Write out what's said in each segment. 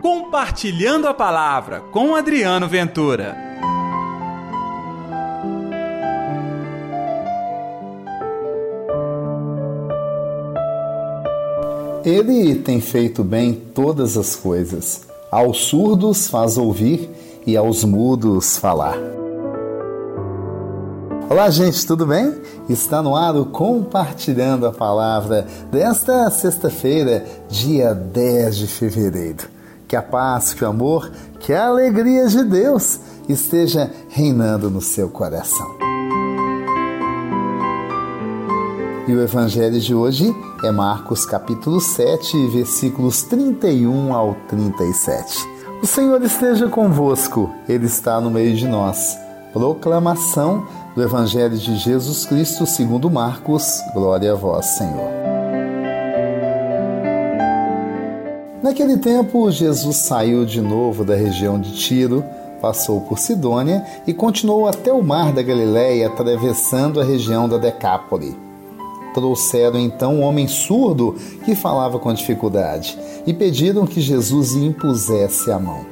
Compartilhando a Palavra com Adriano Ventura. Ele tem feito bem todas as coisas. Aos surdos faz ouvir e aos mudos falar. Olá, gente, tudo bem? Está no ar o Compartilhando a Palavra desta sexta-feira, dia 10 de fevereiro. Que a paz, que o amor, que a alegria de Deus esteja reinando no seu coração. E o evangelho de hoje é Marcos capítulo 7, versículos 31 ao 37. O Senhor esteja convosco, Ele está no meio de nós. Proclamação do Evangelho de Jesus Cristo segundo Marcos. Glória a vós, Senhor. Naquele tempo, Jesus saiu de novo da região de Tiro, passou por Sidônia e continuou até o mar da Galiléia, atravessando a região da Decápole. Trouxeram então um homem surdo que falava com dificuldade e pediram que Jesus lhe impusesse a mão.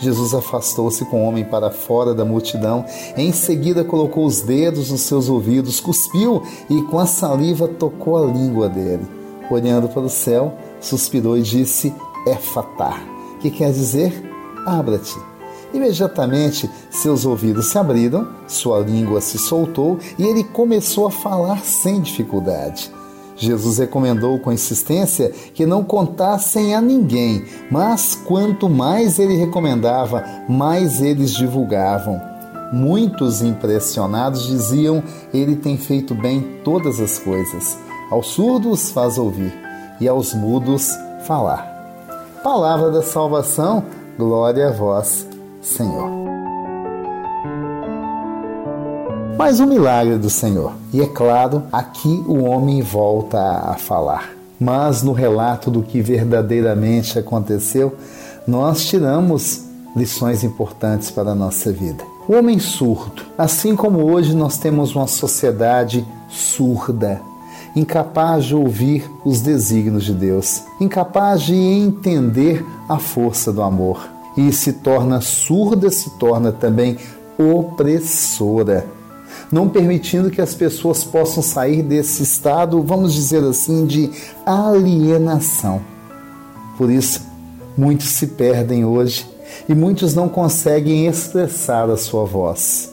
Jesus afastou-se com o homem para fora da multidão, em seguida colocou os dedos nos seus ouvidos, cuspiu e com a saliva tocou a língua dele. Olhando para o céu, suspirou e disse: Éfatá, que quer dizer abra-te. Imediatamente seus ouvidos se abriram, sua língua se soltou e ele começou a falar sem dificuldade. Jesus recomendou com insistência que não contassem a ninguém, mas quanto mais ele recomendava, mais eles divulgavam. Muitos impressionados diziam: Ele tem feito bem todas as coisas. Aos surdos faz ouvir e aos mudos falar. Palavra da salvação, glória a vós, Senhor. Mais um milagre do Senhor. E é claro, aqui o homem volta a falar. Mas no relato do que verdadeiramente aconteceu, nós tiramos lições importantes para a nossa vida. O homem surdo, assim como hoje nós temos uma sociedade surda, incapaz de ouvir os desígnios de Deus, incapaz de entender a força do amor. E se torna surda, se torna também opressora, não permitindo que as pessoas possam sair desse estado, vamos dizer assim, de alienação. Por isso, muitos se perdem hoje e muitos não conseguem expressar a sua voz.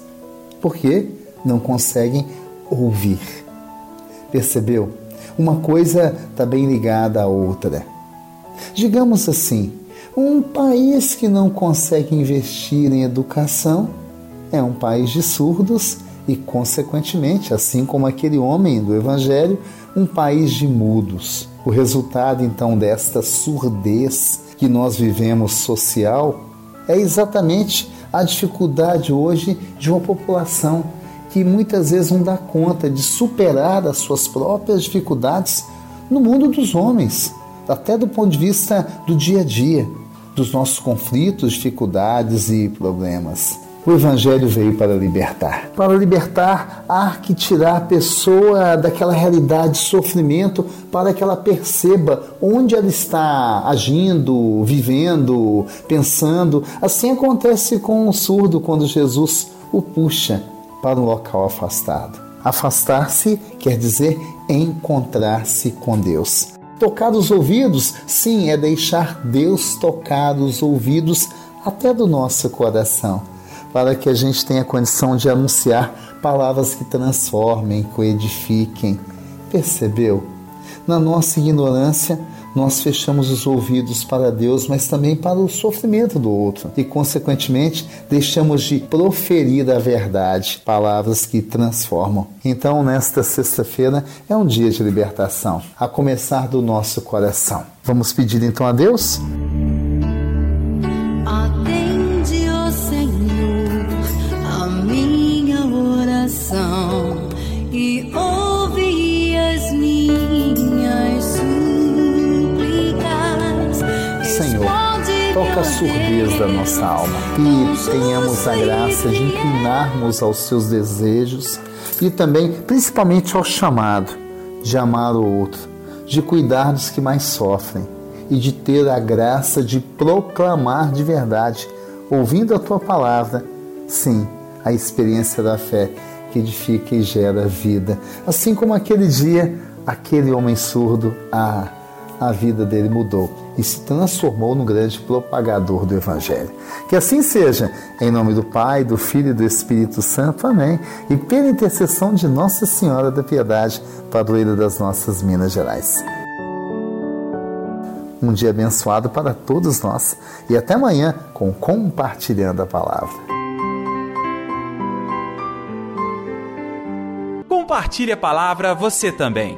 Por quê? Não conseguem ouvir. Percebeu? Uma coisa está bem ligada à outra. Digamos assim, um país que não consegue investir em educação é um país de surdos e, consequentemente, assim como aquele homem do Evangelho, um país de mudos. O resultado, então, desta surdez que nós vivemos social é exatamente a dificuldade hoje de uma população que muitas vezes não dá conta de superar as suas próprias dificuldades no mundo dos homens, até do ponto de vista do dia a dia, dos nossos conflitos, dificuldades e problemas. O Evangelho veio para libertar. Para libertar, há que tirar a pessoa daquela realidade de sofrimento para que ela perceba onde ela está agindo, vivendo, pensando. Assim acontece com o surdo quando Jesus o puxa para um local afastado. Afastar-se quer dizer encontrar-se com Deus. Tocar os ouvidos, sim, é deixar Deus tocar os ouvidos até do nosso coração, para que a gente tenha condição de anunciar palavras que transformem, que edifiquem. Percebeu? Na nossa ignorância, nós fechamos os ouvidos para Deus, mas também para o sofrimento do outro. E, consequentemente, deixamos de proferir a verdade, palavras que transformam. Então, nesta sexta-feira é um dia de libertação, a começar do nosso coração. Vamos pedir então a Deus? A surdez da nossa alma e tenhamos a graça de inclinarmos aos seus desejos e também, principalmente, ao chamado de amar o outro, de cuidar dos que mais sofrem e de ter a graça de proclamar de verdade, ouvindo a tua palavra, sim, a experiência da fé que edifica e gera vida. Assim como aquele dia, aquele homem surdo, a, a vida dele mudou e se transformou no grande propagador do Evangelho. Que assim seja, em nome do Pai, do Filho e do Espírito Santo. Amém. E pela intercessão de Nossa Senhora da Piedade, padroeira das nossas Minas Gerais um dia abençoado para todos nós e até amanhã com Compartilhando a Palavra. Compartilhe a palavra você também.